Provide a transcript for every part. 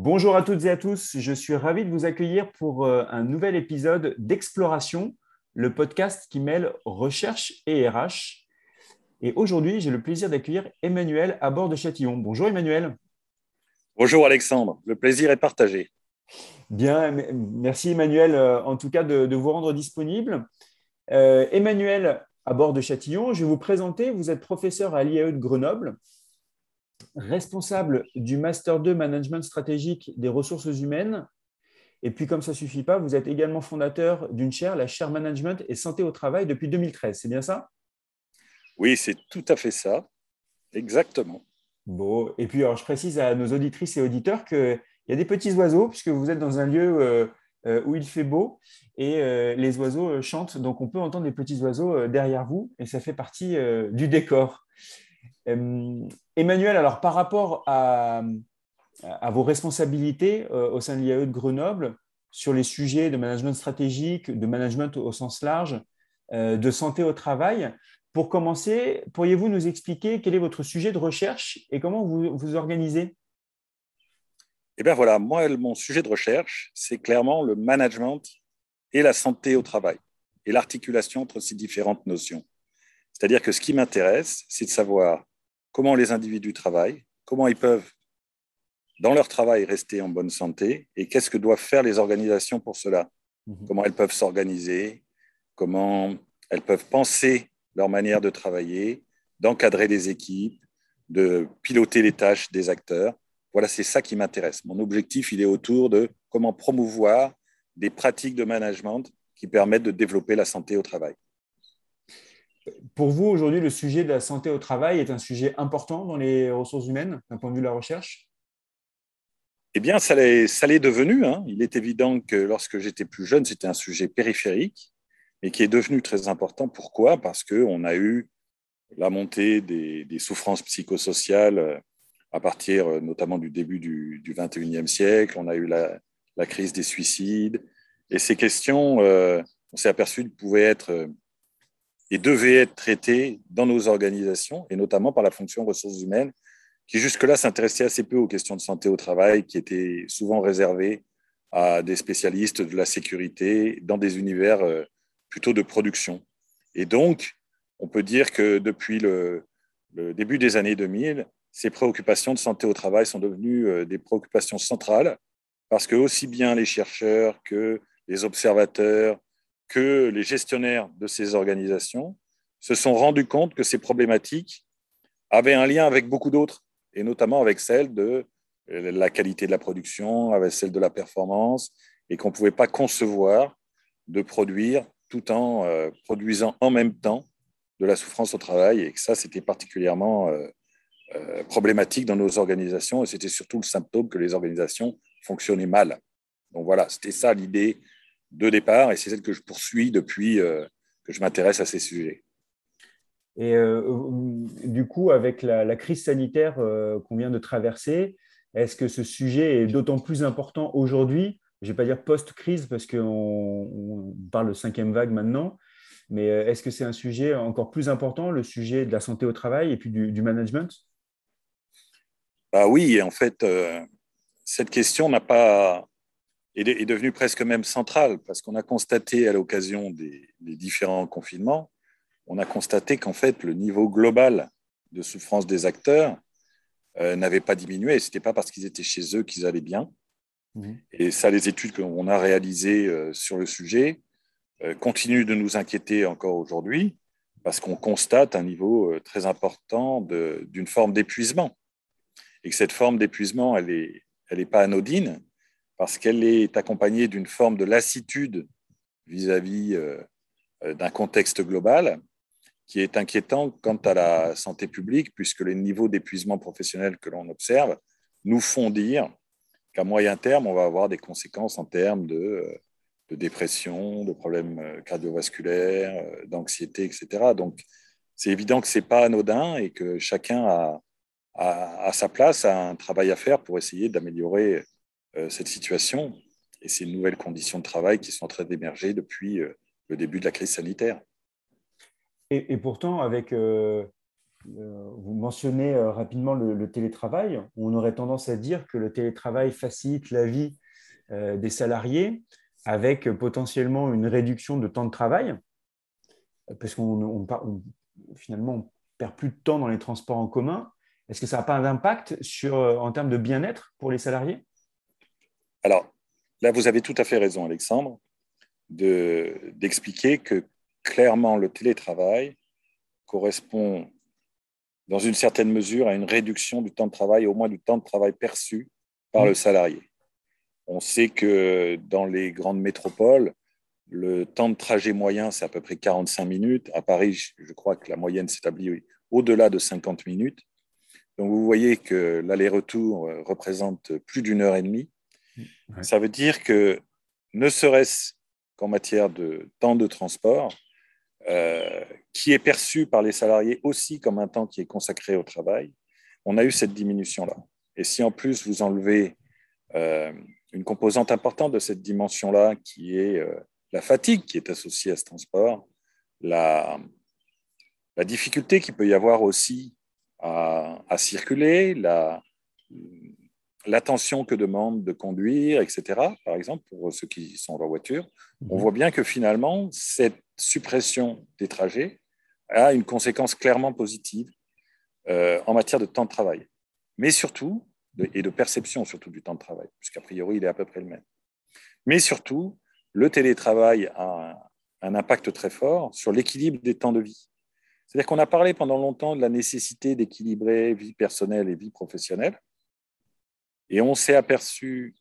Bonjour à toutes et à tous, je suis ravi de vous accueillir pour euh, un nouvel épisode d'Exploration, le podcast qui mêle recherche et RH. Et aujourd'hui, j'ai le plaisir d'accueillir Emmanuel à bord de Châtillon. Bonjour Emmanuel. Bonjour Alexandre, le plaisir est partagé. Bien, merci Emmanuel euh, en tout cas de, vous rendre disponible. Euh, Emmanuel à bord de Châtillon, je vais vous présenter, vous êtes professeur à l'IAE de Grenoble responsable du Master 2 Management stratégique des ressources humaines. Et puis, comme ça ne suffit pas, vous êtes également fondateur d'une chaire, la chaire Management et Santé au Travail, depuis 2013. C'est bien ça? Oui, c'est tout à fait ça. Exactement. Bon, et puis alors, je précise à nos auditrices et auditeurs qu'il y a des petits oiseaux, puisque vous êtes dans un lieu euh, euh, où il fait beau et euh, les oiseaux chantent. Donc, on peut entendre les petits oiseaux derrière vous et ça fait partie du décor. Emmanuel, alors par rapport à, vos responsabilités euh, au sein de l'IAE de Grenoble sur les sujets de management stratégique, de management au sens large, euh, de santé au travail, pour commencer, pourriez-vous nous expliquer quel est votre sujet de recherche et comment vous vous organisez? Eh bien voilà, moi, mon sujet de recherche, c'est clairement le management et la santé au travail et l'articulation entre ces différentes notions. C'est-à-dire que ce qui m'intéresse, c'est de savoir comment les individus travaillent, comment ils peuvent, dans leur travail, rester en bonne santé et qu'est-ce que doivent faire les organisations pour cela. Mhm. Comment elles peuvent s'organiser, comment elles peuvent penser leur manière de travailler, d'encadrer des équipes, de piloter les tâches des acteurs. Voilà, c'est ça qui m'intéresse. Mon objectif, il est autour de comment promouvoir des pratiques de management qui permettent de développer la santé au travail. Pour vous, aujourd'hui, le sujet de la santé au travail est un sujet important dans les ressources humaines, d'un point de vue de la recherche? Eh bien, ça l'est devenu. Hein. Il est évident que lorsque j'étais plus jeune, c'était un sujet périphérique, mais qui est devenu très important. Pourquoi? Parce qu'on a eu la montée des, souffrances psychosociales euh, à partir euh, notamment du début du, du 21e siècle. On a eu la, crise des suicides. Et ces questions, euh, on s'est aperçu, pouvaient être et devait être traité dans nos organisations, et notamment par la fonction ressources humaines, qui jusque-là s'intéressait assez peu aux questions de santé au travail, qui étaient souvent réservées à des spécialistes de la sécurité dans des univers euh, plutôt de production. Et donc, on peut dire que depuis le, début des années 2000, ces préoccupations de santé au travail sont devenues euh, des préoccupations centrales, parce que aussi bien les chercheurs que les observateurs, que les gestionnaires de ces organisations se sont rendus compte que ces problématiques avaient un lien avec beaucoup d'autres, et notamment avec celle de la qualité de la production, avec celle de la performance, et qu'on ne pouvait pas concevoir de produire tout en euh, produisant en même temps de la souffrance au travail, et que ça, c'était particulièrement euh, euh, problématique dans nos organisations, et c'était surtout le symptôme que les organisations fonctionnaient mal. Donc voilà, c'était ça l'idée de départ et c'est celle que je poursuis depuis euh, que je m'intéresse à ces sujets. Et euh, du coup, avec la, crise sanitaire euh, qu'on vient de traverser, est-ce que ce sujet est d'autant plus important aujourd'hui? Je ne vais pas dire post-crise parce qu'on parle de cinquième vague maintenant, mais est-ce que c'est un sujet encore plus important, le sujet de la santé au travail et puis du, management? Bah Oui, en fait, cette question n'a pas, est, devenu presque même centrale, parce qu'on a constaté à l'occasion des, différents confinements, on a constaté qu'en fait, le niveau global de souffrance des acteurs euh, n'avait pas diminué, ce n'était pas parce qu'ils étaient chez eux qu'ils allaient bien. Mmh. Et ça, les études qu'on a réalisées euh, sur le sujet euh, continuent de nous inquiéter encore aujourd'hui, parce qu'on constate un niveau très important d'une forme d'épuisement. Et que cette forme d'épuisement, elle n'est elle est pas anodine, parce qu'elle est accompagnée d'une forme de lassitude vis-à-vis euh, euh, d'un contexte global qui est inquiétant quant à la santé publique, puisque les niveaux d'épuisement professionnel que l'on observe nous font dire qu'à moyen terme, on va avoir des conséquences en termes de, euh, dépression, de problèmes cardiovasculaires, d'anxiété, etc. Donc, c'est évident que ce n'est pas anodin et que chacun a, a, sa place, a un travail à faire pour essayer d'améliorer cette situation et ces nouvelles conditions de travail qui sont en train d'émerger depuis euh, le début de la crise sanitaire. Et, pourtant, avec euh, vous mentionnez rapidement le, télétravail. On aurait tendance à dire que le télétravail facilite la vie des salariés avec potentiellement une réduction de temps de travail, parce qu'on finalement on perd plus de temps dans les transports en commun. Est-ce que ça n'a pas d'impact sur, en termes de bien-être pour les salariés? Alors, là, vous avez tout à fait raison, Alexandre, d'expliquer que clairement, le télétravail correspond dans une certaine mesure à une réduction du temps de travail, au moins du temps de travail perçu par le salarié. On sait que dans les grandes métropoles, le temps de trajet moyen, c'est à peu près 45 minutes. À Paris, je crois que la moyenne s'établit au-delà de 50 minutes. Donc vous voyez que l'aller-retour euh, représente plus d'une heure et demie. Ça veut dire que ne serait-ce qu'en matière de temps de transport, euh, qui est perçu par les salariés aussi comme un temps qui est consacré au travail, on a eu cette diminution-là. Et si en plus vous enlevez euh, une composante importante de cette dimension-là, qui est euh, la fatigue qui est associée à ce transport, la, difficulté qu'il peut y avoir aussi à, à circuler, la, l'attention que demande de conduire, etc., par exemple, pour ceux qui sont en voiture, on mhm. voit bien que finalement, cette suppression des trajets a une conséquence clairement positive euh, en matière de temps de travail, mais surtout, et de perception surtout du temps de travail, puisqu'a priori, il est à peu près le même. Mais surtout, le télétravail a un impact très fort sur l'équilibre des temps de vie. C'est-à-dire qu'on a parlé pendant longtemps de la nécessité d'équilibrer vie personnelle et vie professionnelle. Et on s'est aperçu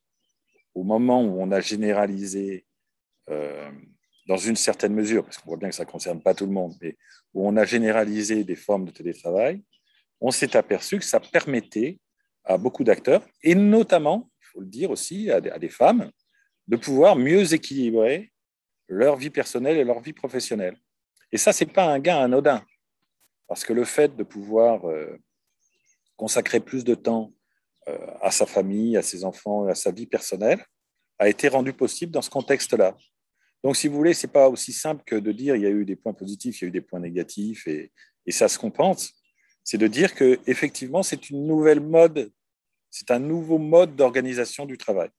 au moment où on a généralisé, euh, dans une certaine mesure, parce qu'on voit bien que ça ne concerne pas tout le monde, mais où on a généralisé des formes de télétravail, on s'est aperçu que ça permettait à beaucoup d'acteurs, et notamment, il faut le dire aussi, à des, femmes, de pouvoir mieux équilibrer leur vie personnelle et leur vie professionnelle. Et ça, ce n'est pas un gain anodin, parce que le fait de pouvoir euh, consacrer plus de temps à sa famille, à ses enfants, à sa vie personnelle, a été rendu possible dans ce contexte-là. Donc, si vous voulez, ce n'est pas aussi simple que de dire il y a eu des points positifs, il y a eu des points négatifs, et, et ça se compense. C'est de dire que effectivement, c'est une nouvelle mode, c'est un nouveau mode d'organisation du travail,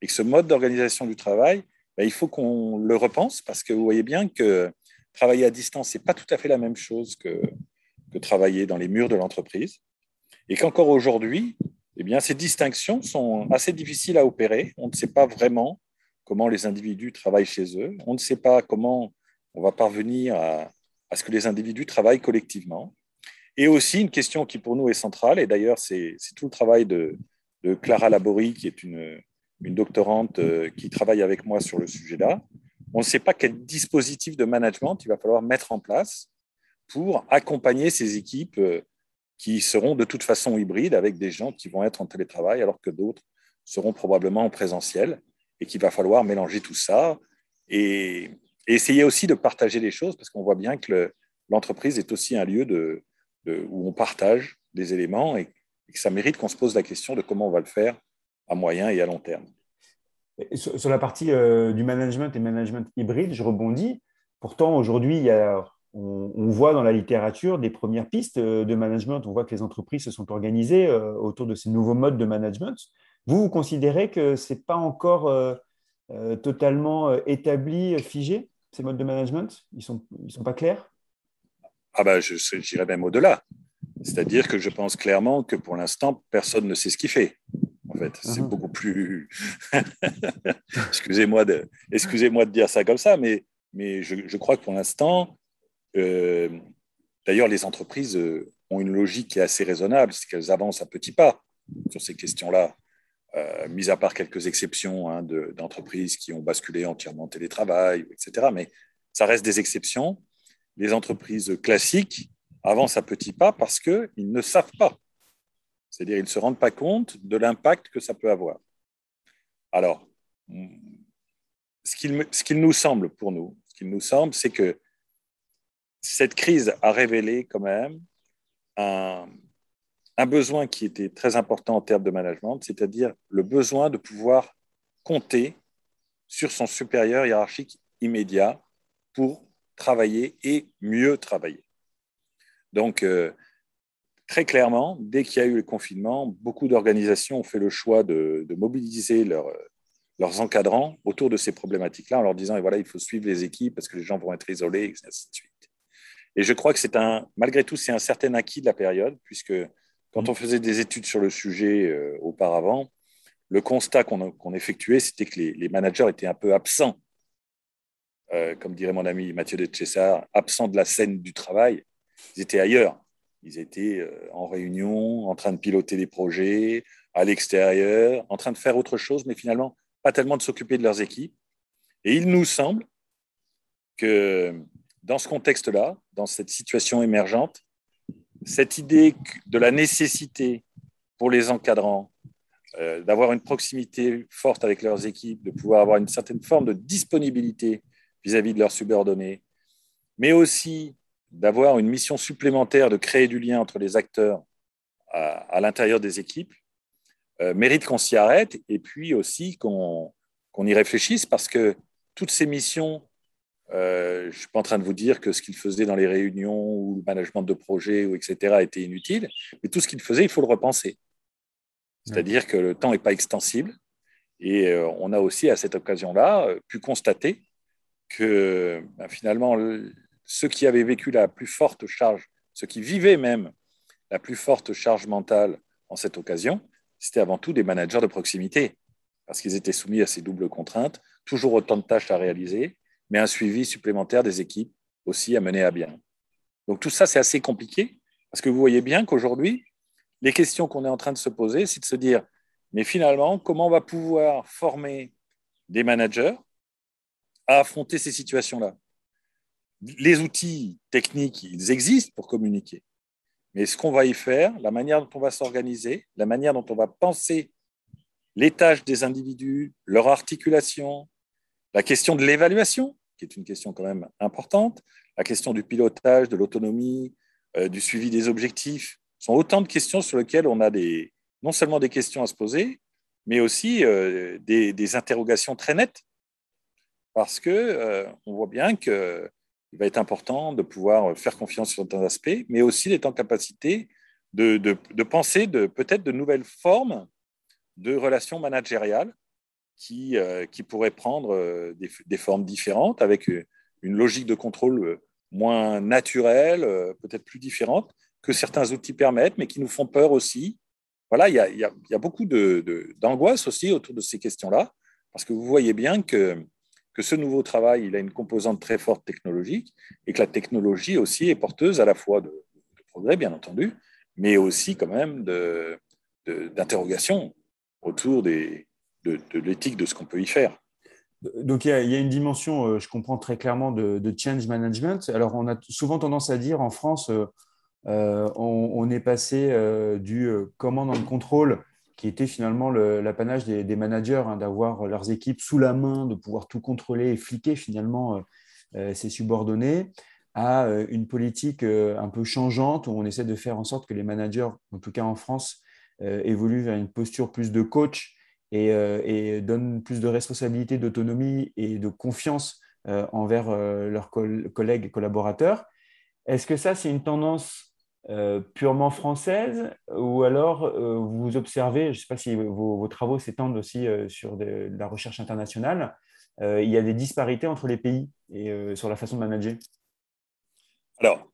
et que ce mode d'organisation du travail, ben, il faut qu'on le repense parce que vous voyez bien que travailler à distance, c'est pas tout à fait la même chose que, que travailler dans les murs de l'entreprise, et qu'encore aujourd'hui, eh bien, ces distinctions sont assez difficiles à opérer. On ne sait pas vraiment comment les individus travaillent chez eux. On ne sait pas comment on va parvenir à, ce que les individus travaillent collectivement. Et aussi une question qui pour nous est centrale, et d'ailleurs c'est tout le travail de, Clara Laborie, qui est une, une, doctorante euh, qui travaille avec moi sur le sujet-là. On ne sait pas quel dispositif de management il va falloir mettre en place pour accompagner ces équipes euh, qui seront de toute façon hybrides avec des gens qui vont être en télétravail alors que d'autres seront probablement en présentiel et qu'il va falloir mélanger tout ça et, essayer aussi de partager les choses parce qu'on voit bien que l'entreprise est aussi un lieu de, où on partage des éléments et, que ça mérite qu'on se pose la question de comment on va le faire à moyen et à long terme. sur, la partie euh, du management et management hybride, je rebondis. Pourtant, aujourd'hui, il y a on, voit dans la littérature des premières pistes euh, de management. On voit que les entreprises se sont organisées euh, autour de ces nouveaux modes de management. Vous, vous considérez que ce n'est pas encore euh, totalement établi, figé, ces modes de management? Ils ne sont, ils sont pas clairs? Ah ben, je J'irais même au-delà. C'est-à-dire que je pense clairement que pour l'instant, personne ne sait ce qu'il fait. En fait, c'est uh-huh. beaucoup plus. excusez-moi de, excusez de dire ça comme ça, mais, mais je, je crois que pour l'instant, euh, d'ailleurs, les entreprises euh, ont une logique qui est assez raisonnable, c'est qu'elles avancent à petits pas sur ces questions-là, euh, mis à part quelques exceptions hein, d'entreprises qui ont basculé entièrement en télétravail, etc. Mais ça reste des exceptions. Les entreprises classiques avancent à petits pas parce qu'ils ne savent pas. C'est-à-dire, ils ne se rendent pas compte de l'impact que ça peut avoir. Alors, ce qu'il nous semble pour nous, ce qu'il nous semble, c'est que cette crise a révélé quand même un, besoin qui était très important en termes de management, c'est-à-dire le besoin de pouvoir compter sur son supérieur hiérarchique immédiat pour travailler et mieux travailler. Donc, euh, très clairement, dès qu'il y a eu le confinement, beaucoup d'organisations ont fait le choix de, mobiliser leurs encadrants autour de ces problématiques-là en leur disant, et voilà, il faut suivre les équipes parce que les gens vont être isolés, et. Et je crois que c'est un, malgré tout, c'est un certain acquis de la période, puisque quand on faisait des études sur le sujet euh, auparavant, le constat qu'on effectuait, c'était que les, managers étaient un peu absents, euh, comme dirait mon ami Mathieu de César, absents de la scène du travail. Ils étaient ailleurs. Ils étaient euh, en réunion, en train de piloter des projets, à l'extérieur, en train de faire autre chose, mais finalement, pas tellement de s'occuper de leurs équipes. Et il nous semble que dans ce contexte-là, dans cette situation émergente, cette idée de la nécessité pour les encadrants euh, d'avoir une proximité forte avec leurs équipes, de pouvoir avoir une certaine forme de disponibilité vis-à-vis de leurs subordonnés, mais aussi d'avoir une mission supplémentaire de créer du lien entre les acteurs à, l'intérieur des équipes, euh, mérite qu'on s'y arrête et puis aussi qu'on y réfléchisse parce que toutes ces missions euh, je ne suis pas en train de vous dire que ce qu'il faisait dans les réunions ou le management de projet, ou etc., était inutile, mais tout ce qu'il faisait, il faut le repenser. C'est-à-dire que le temps n'est pas extensible. Et euh, on a aussi, à cette occasion-là, euh, pu constater que ben, finalement, ceux qui avaient vécu la plus forte charge, ceux qui vivaient même la plus forte charge mentale en cette occasion, c'était avant tout des managers de proximité, parce qu'ils étaient soumis à ces doubles contraintes, toujours autant de tâches à réaliser, mais un suivi supplémentaire des équipes aussi à mener à bien. Donc tout ça, c'est assez compliqué, parce que vous voyez bien qu'aujourd'hui, les questions qu'on est en train de se poser, c'est de se dire, mais finalement, comment on va pouvoir former des managers à affronter ces situations-là? Les outils techniques, ils existent pour communiquer. Mais ce qu'on va y faire, la manière dont on va s'organiser, la manière dont on va penser les tâches des individus, leur articulation, la question de l'évaluation, qui est une question quand même importante, la question du pilotage, de l'autonomie, euh, du suivi des objectifs, sont autant de questions sur lesquelles on a non seulement des questions à se poser, mais aussi euh, des, interrogations très nettes, parce que euh, on voit bien qu'il va être important de pouvoir faire confiance sur certains aspects, mais aussi d'être en capacité de, de penser de, peut-être de nouvelles formes de relations managériales qui, euh, qui pourraient prendre euh, des, formes différentes, avec euh, une logique de contrôle moins naturelle, peut-être plus différente, que certains outils permettent, mais qui nous font peur aussi. Voilà, il y a, beaucoup d'angoisse de, aussi autour de ces questions-là, parce que vous voyez bien que, que ce nouveau travail, il a une composante très forte technologique, et que la technologie aussi est porteuse à la fois de, progrès, bien entendu, mais aussi quand même d'interrogations autour des, de, l'éthique de ce qu'on peut y faire. Donc il y, a, une dimension, euh, je comprends très clairement, de, change management. Alors on a souvent tendance à dire en France, euh, euh, on, est passé du command and control, qui était finalement l'apanage des, managers, hein, d'avoir leurs équipes sous la main, de pouvoir tout contrôler et fliquer finalement ses subordonnés, à une politique un peu changeante où on essaie de faire en sorte que les managers, en tout cas en France, évoluent vers une posture plus de coach euh, et, donne plus de responsabilité, d'autonomie et de confiance euh, envers euh, leurs collègues et collaborateurs. Est-ce que ça, c'est une tendance purement française ou alors vous observez, je ne sais pas si vos, travaux s'étendent aussi sur de, la recherche internationale, il y a des disparités entre les pays et sur la façon de manager? Alors,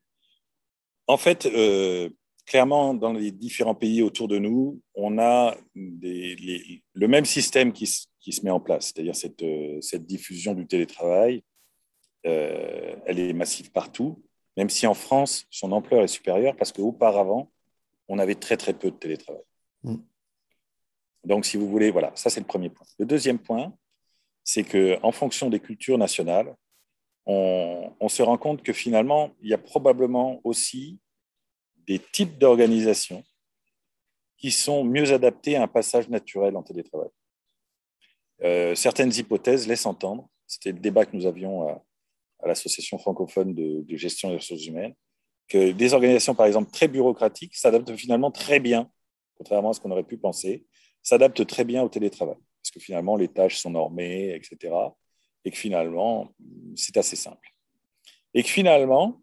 en fait, clairement, dans les différents pays autour de nous, on a le même système qui, se met en place, c'est-à-dire cette, euh, diffusion du télétravail. Euh, elle est massive partout, même si en France, son ampleur est supérieure parce qu'auparavant, on avait très très peu de télétravail. Mm. Donc, si vous voulez, voilà, ça c'est le premier point. Le deuxième point, c'est qu'en fonction des cultures nationales, on, se rend compte que finalement, il y a probablement aussi des types d'organisations qui sont mieux adaptés à un passage naturel en télétravail. Euh, certaines hypothèses laissent entendre, c'était le débat que nous avions à, l'Association francophone de, gestion des ressources humaines, que des organisations, par exemple, très bureaucratiques s'adaptent finalement très bien, contrairement à ce qu'on aurait pu penser, s'adaptent très bien au télétravail, parce que finalement, les tâches sont normées, etc., et que finalement, c'est assez simple. Et que finalement,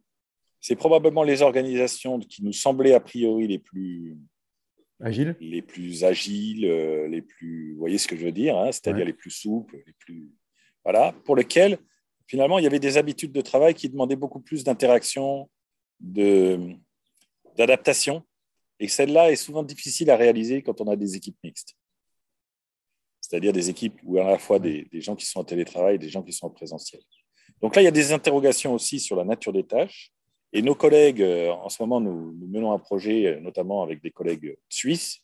c'est probablement les organisations qui nous semblaient a priori les plus agiles, les plus agiles, euh, les plus, vous voyez ce que je veux dire, hein, c'est-à-dire les plus souples, les plus, voilà, pour lesquels finalement il y avait des habitudes de travail qui demandaient beaucoup plus d'interaction, de d'adaptation, et celle-là est souvent difficile à réaliser quand on a des équipes mixtes. C'est-à-dire des équipes où à la fois des, des gens qui sont en télétravail et des gens qui sont en présentiel. Donc là, il y a des interrogations aussi sur la nature des tâches. Et nos collègues, euh, en ce moment, nous, menons un projet, euh, notamment avec des collègues suisses,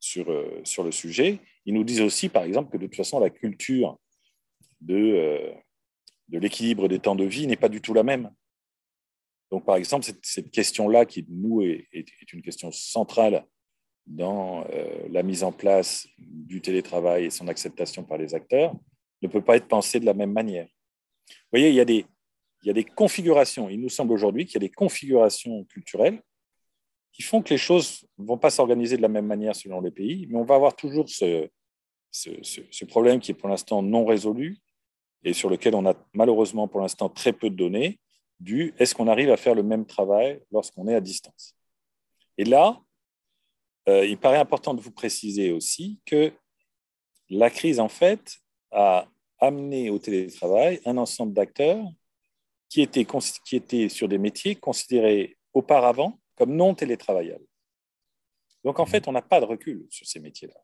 sur, euh, sur le sujet. Ils nous disent aussi, par exemple, que de toute façon, la culture de, de l'équilibre des temps de vie n'est pas du tout la même. Donc, par exemple, cette, question-là, qui, nous, est, est, une question centrale dans la mise en place du télétravail et son acceptation par les acteurs, ne peut pas être pensée de la même manière. Vous voyez, il y a des, il y a des configurations, il nous semble aujourd'hui qu'il y a des configurations culturelles qui font que les choses ne vont pas s'organiser de la même manière selon les pays, mais on va avoir toujours ce, problème qui est pour l'instant non résolu et sur lequel on a malheureusement pour l'instant très peu de données, du est-ce qu'on arrive à faire le même travail lorsqu'on est à distance. Et là, euh, il paraît important de vous préciser aussi que la crise, en fait, a amener au télétravail un ensemble d'acteurs qui étaient, qui étaient sur des métiers considérés auparavant comme non télétravaillables. Donc en fait, on n'a pas de recul sur ces métiers-là.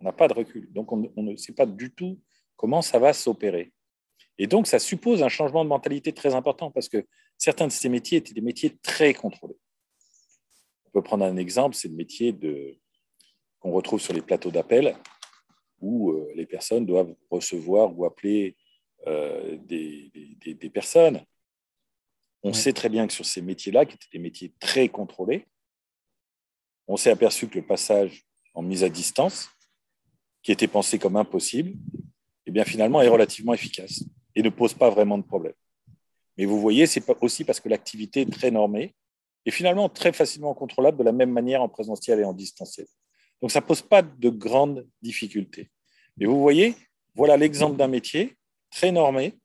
On n'a pas de recul. Donc on, ne sait pas du tout comment ça va s'opérer. Et donc ça suppose un changement de mentalité très important parce que certains de ces métiers étaient des métiers très contrôlés. On peut prendre un exemple, c'est le métier de, qu'on retrouve sur les plateaux d'appel, où euh, les personnes doivent recevoir ou appeler euh, des, des, personnes. On sait très bien que sur ces métiers-là, qui étaient des métiers très contrôlés, on s'est aperçu que le passage en mise à distance, qui était pensé comme impossible, eh bien finalement est relativement efficace et ne pose pas vraiment de problème. Mais vous voyez, c'est aussi parce que l'activité est très normée et finalement très facilement contrôlable de la même manière en présentiel et en distanciel. Donc, ça ne pose pas de grandes difficultés. Mais vous voyez, voilà l'exemple d'un métier très normé,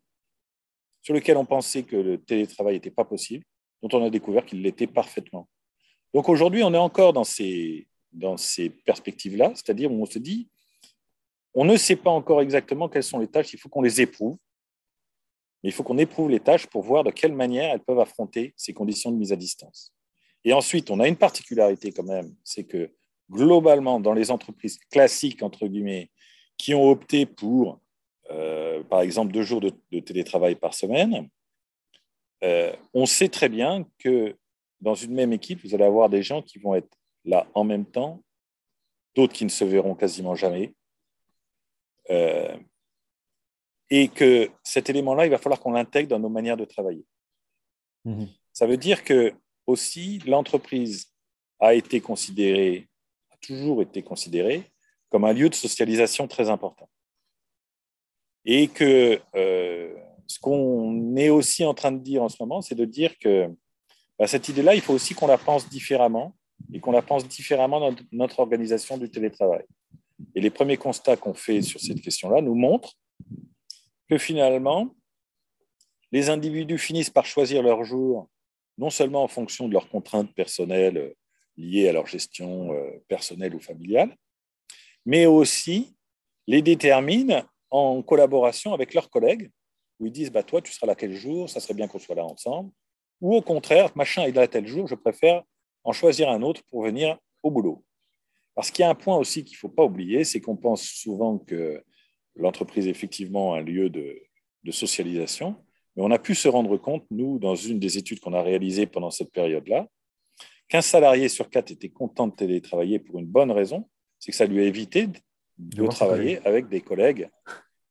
sur lequel on pensait que le télétravail n'était pas possible, dont on a découvert qu'il l'était parfaitement. Donc aujourd'hui, on est encore dans ces, dans ces perspectives-là, c'est-à-dire où on se dit, on ne sait pas encore exactement quelles sont les tâches, il faut qu'on les éprouve, mais il faut qu'on éprouve les tâches pour voir de quelle manière elles peuvent affronter ces conditions de mise à distance. Et ensuite, on a une particularité quand même, c'est que globalement, dans les entreprises classiques, entre guillemets, qui ont opté pour, euh, par exemple, deux jours de, télétravail par semaine, euh, on sait très bien que dans une même équipe, vous allez avoir des gens qui vont être là en même temps, d'autres qui ne se verront quasiment jamais. Euh, et que cet élément-là, il va falloir qu'on l'intègre dans nos manières de travailler. Mmh Ça veut dire que aussi l'entreprise a été considérée toujours été considéré comme un lieu de socialisation très important. Et que euh, ce qu'on est aussi en train de dire en ce moment, c'est de dire que bah, cette idée-là, il faut aussi qu'on la pense différemment et qu'on la pense différemment dans notre organisation du télétravail. Et les premiers constats qu'on fait sur cette question-là nous montrent que finalement, les individus finissent par choisir leur jour, non seulement en fonction de leurs contraintes personnelles liées à leur gestion euh, personnelle ou familiale, mais aussi les déterminent en collaboration avec leurs collègues, où ils disent bah, Toi, tu seras là quel jour Ça serait bien qu'on soit là ensemble. Ou au contraire, machin est là tel jour, je préfère en choisir un autre pour venir au boulot. Parce qu'il y a un point aussi qu'il ne faut pas oublier c'est qu'on pense souvent que l'entreprise est effectivement un lieu de, de socialisation, mais on a pu se rendre compte, nous, dans une des études qu'on a réalisées pendant cette période-là, qu'un salarié sur quatre était content de télétravailler pour une bonne raison, c'est que ça lui a évité de, travailler avec des collègues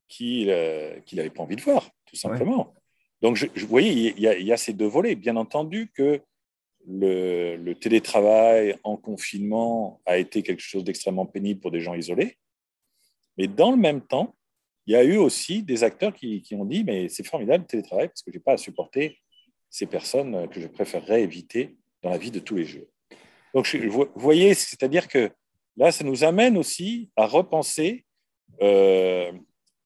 qu'il euh, n'avait pas envie de voir, tout simplement. Donc, je, vous voyez, il y, a, ces deux volets. Bien entendu que le, le, télétravail en confinement a été quelque chose d'extrêmement pénible pour des gens isolés. Mais dans le même temps, il y a eu aussi des acteurs qui, qui ont dit, mais c'est formidable le télétravail parce que je n'ai pas à supporter ces personnes que je préférerais éviter dans la vie de tous les jours. Donc, vous voyez, c'est-à-dire que là, ça nous amène aussi à repenser euh,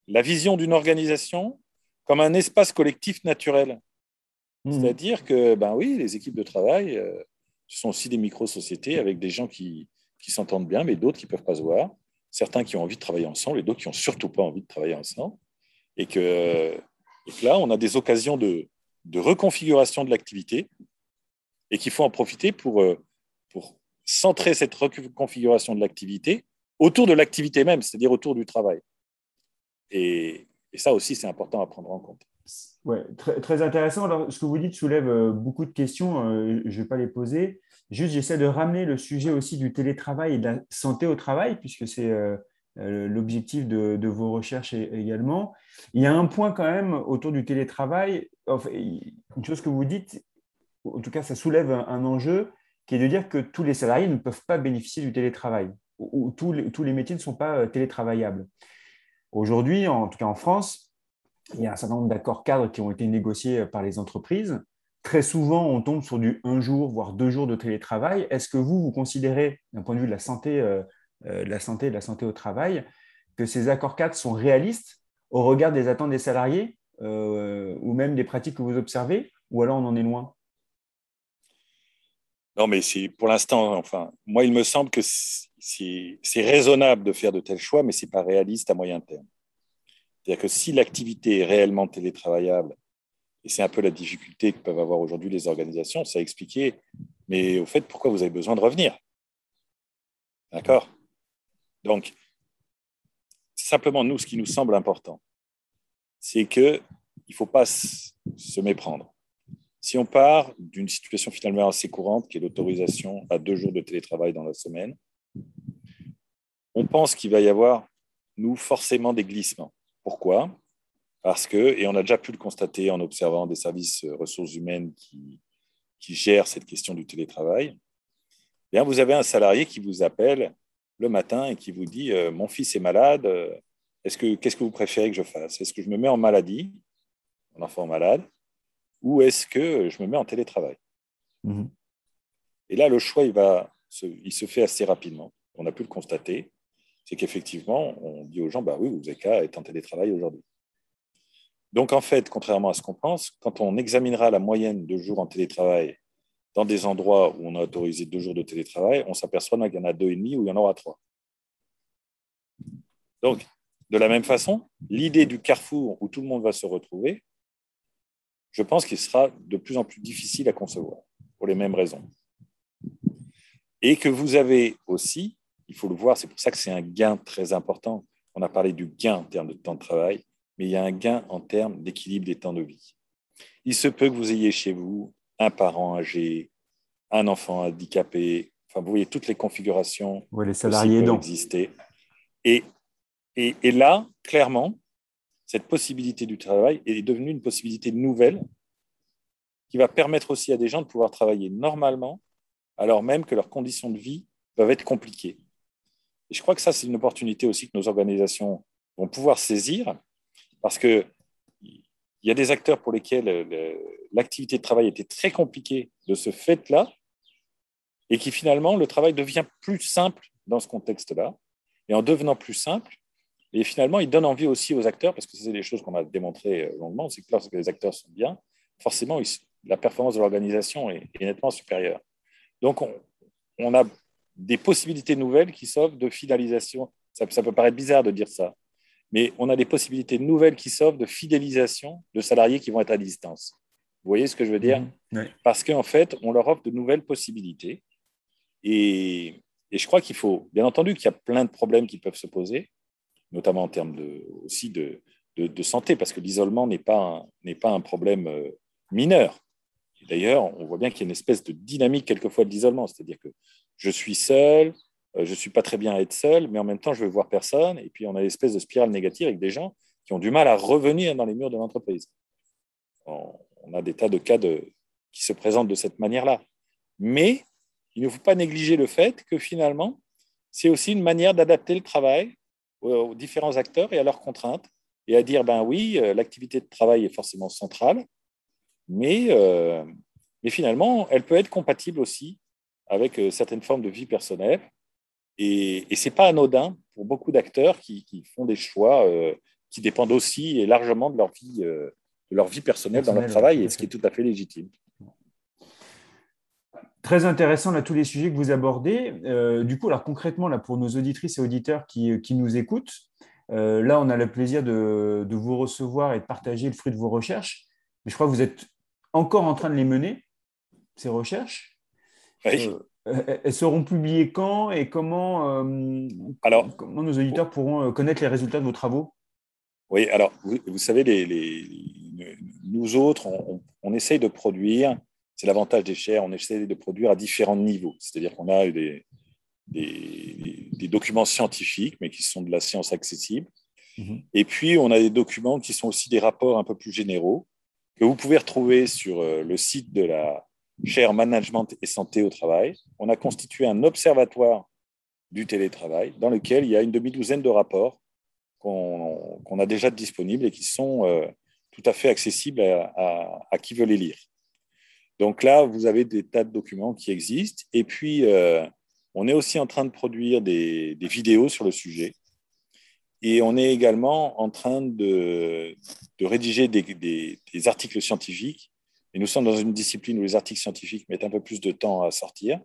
la vision d'une organisation comme un espace collectif naturel. Mmh. C'est-à-dire que, ben oui, les équipes de travail, euh, ce sont aussi des micro-sociétés avec des gens qui, qui s'entendent bien, mais d'autres qui ne peuvent pas se voir. Certains qui ont envie de travailler ensemble et d'autres qui n'ont surtout pas envie de travailler ensemble. Et que, là, on a des occasions de, de reconfiguration de l'activité et qu'il faut en profiter pour, euh, pour centrer cette reconfiguration de l'activité autour de l'activité même, c'est-à-dire autour du travail. Et, ça aussi, c'est important à prendre en compte. Ouais, très, intéressant. Ce que vous dites soulève euh, beaucoup de questions. Euh, je ne vais pas les poser. Juste, j'essaie de ramener le sujet aussi du télétravail et de la santé au travail, puisque c'est euh, l'objectif de, vos recherches également. Il y a un point quand même autour du télétravail. une chose que vous dites, en tout cas, ça soulève un, enjeu qui est de dire que tous les salariés ne peuvent pas bénéficier du télétravail, ou, tous, les, métiers ne sont pas télétravaillables. Aujourd'hui, en tout cas en France, il y a un certain nombre d'accords cadres qui ont été négociés euh, par les entreprises. Très souvent, on tombe sur du un jour, voire deux jours de télétravail. Est-ce que vous, vous considérez, d'un point de vue de la santé, euh, euh, de la santé, de la santé au travail, que ces accords cadres sont réalistes au regard des attentes des salariés ou même des pratiques que vous observez, ou alors on en est loin? Non, mais c'est pour l'instant, enfin, moi, il me semble que c'est raisonnable de faire de tels choix, mais ce n'est pas réaliste à moyen terme. C'est-à-dire que si l'activité est réellement télétravaillable, et c'est un peu la difficulté que peuvent avoir aujourd'hui les organisations, c'est à expliquer, mais au fait, pourquoi vous avez besoin de revenir? D'accord? Donc, simplement, nous, ce qui nous semble important, c'est qu'il ne faut pas se méprendre. Si on part d'une situation finalement assez courante, qui est l'autorisation à deux jours de télétravail dans la semaine, on pense qu'il va y avoir, nous, forcément des glissements. Pourquoi? Parce que, et on a déjà pu le constater en observant des services euh, ressources humaines qui, gèrent cette question du télétravail, eh bien, vous avez un salarié qui vous appelle le matin et qui vous dit euh, Mon fils est malade, euh, est-ce que, qu'est-ce que vous préférez que je fasse? Est-ce que je me mets en maladie, mon enfant malade, ou est-ce que je me mets en télétravail mhm. Et là, le choix, il, va il se fait assez rapidement. On a pu le constater c'est qu'effectivement, on dit aux gens, bah oui, vous avez qu'à être en télétravail aujourd'hui. Donc, en fait, contrairement à ce qu'on pense, quand on examinera la moyenne de jours en télétravail dans des endroits où on a autorisé deux jours de télétravail, on s'aperçoit qu'il y en a deux et demi ou il y en aura trois. Donc, de la même façon, l'idée du carrefour où tout le monde va se retrouver, je pense qu'il sera de plus en plus difficile à concevoir, pour les mêmes raisons. Et que vous avez aussi il faut le voir, c'est pour ça que c'est un gain très important. On a parlé du gain en termes de temps de travail, mais il y a un gain en termes d'équilibre des temps de vie. Il se peut que vous ayez chez vous un parent âgé, un enfant handicapé, enfin, vous voyez toutes les configurations les salariés qui exister. Et, et, et là, clairement, cette possibilité du travail est devenue une possibilité nouvelle qui va permettre aussi à des gens de pouvoir travailler normalement, alors même que leurs conditions de vie peuvent être compliquées. Et je crois que ça, c'est une opportunité aussi que nos organisations vont pouvoir saisir, parce qu'il y a des acteurs pour lesquels l'activité de travail était très compliquée de ce fait-là, et qui finalement, le travail devient plus simple dans ce contexte-là. Et en devenant plus simple, et finalement, il donne envie aussi aux acteurs, parce que c'est des choses qu'on a démontrées euh, longuement, c'est que lorsque les acteurs sont bien, forcément, la performance de l'organisation est, nettement supérieure. Donc, on, on a des possibilités nouvelles qui s'offrent de fidélisation. Ça, peut paraître bizarre de dire ça, mais on a des possibilités nouvelles qui s'offrent de fidélisation de salariés qui vont être à distance. Vous voyez ce que je veux dire? Mmh, Parce qu'en fait, on leur offre de nouvelles possibilités. Et, je crois qu'il faut, bien entendu, qu'il y a plein de problèmes qui peuvent se poser, notamment en termes de, aussi de, de, santé, parce que l'isolement n'est pas, pas un problème euh, mineur. D'ailleurs, on voit bien qu'il y a une espèce de dynamique quelquefois de l'isolement, c'est-à-dire que je suis seul, euh, je ne suis pas très bien à être seul, mais en même temps, je veux voir personne. Et puis, on a une espèce de spirale négative avec des gens qui ont du mal à revenir dans les murs de l'entreprise. On a des tas de cas qui se présentent de cette manière-là. Mais il ne faut pas négliger le fait que finalement, c'est aussi une manière d'adapter le travail aux, différents acteurs et à leurs contraintes, et à dire, ben oui, euh, l'activité de travail est forcément centrale, mais, euh, mais finalement, elle peut être compatible aussi avec euh, certaines formes de vie personnelle. Et, et ce n'est pas anodin pour beaucoup d'acteurs qui, font des choix euh, qui dépendent aussi et largement de leur vie, euh, leur vie personnelle dans leur travail, et ce qui est tout à fait légitime. Très intéressant là tous les sujets que vous abordez. Euh, du coup, alors concrètement là pour nos auditrices et auditeurs qui, nous écoutent, euh, là on a le plaisir de, vous recevoir et de partager le fruit de vos recherches. Mais je crois que vous êtes encore en train de les mener ces recherches. Oui. Euh, elles seront publiées quand et comment, alors, comment nos auditeurs pourront connaître les résultats de vos travaux? Oui, alors vous, savez, les, nous autres, on, on, essaye de produire c'est l'avantage des chaires. On essaie de produire à différents niveaux. C'est-à-dire qu'on a des, des, documents scientifiques, mais qui sont de la science accessible. Mhm. Et puis, on a des documents qui sont aussi des rapports un peu plus généraux, que vous pouvez retrouver sur euh, le site de la chaire Management et Santé au Travail. On a constitué un observatoire du télétravail dans lequel il y a une demi-douzaine de rapports qu'on a déjà disponibles et qui sont euh, tout à fait accessibles à qui veut les lire. Donc là, vous avez des tas de documents qui existent. Et puis, euh, on est aussi en train de produire des, vidéos sur le sujet. Et on est également en train de, rédiger des, articles scientifiques. Et nous sommes dans une discipline où les articles scientifiques mettent un peu plus de temps à sortir.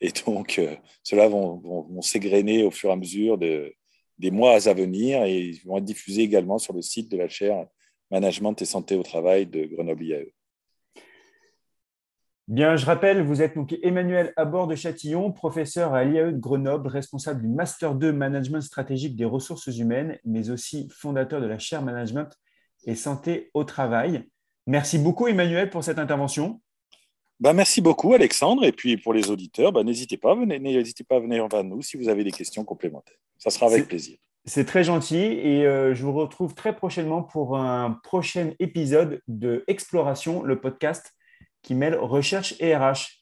Et donc, euh, ceux-là vont, s'égrener au fur et à mesure des mois à venir et ils vont être diffusés également sur le site de la chaire Management et Santé au Travail de Grenoble IAE. Bien, je rappelle, vous êtes donc Emmanuel Abord de Châtillon, professeur à l'IAE de Grenoble, responsable du Master 2 Management stratégique des ressources humaines, mais aussi fondateur de la chaire Management et Santé au Travail. Merci beaucoup, Emmanuel, pour cette intervention. Ben, merci beaucoup, Alexandre. Et puis pour les auditeurs, ben, n'hésitez pas, n'hésitez pas à venir vers nous si vous avez des questions complémentaires. Ça sera avec plaisir. C'est très gentil et euh, je vous retrouve très prochainement pour un prochain épisode de Exploration, le podcast qui mêle recherche et RH.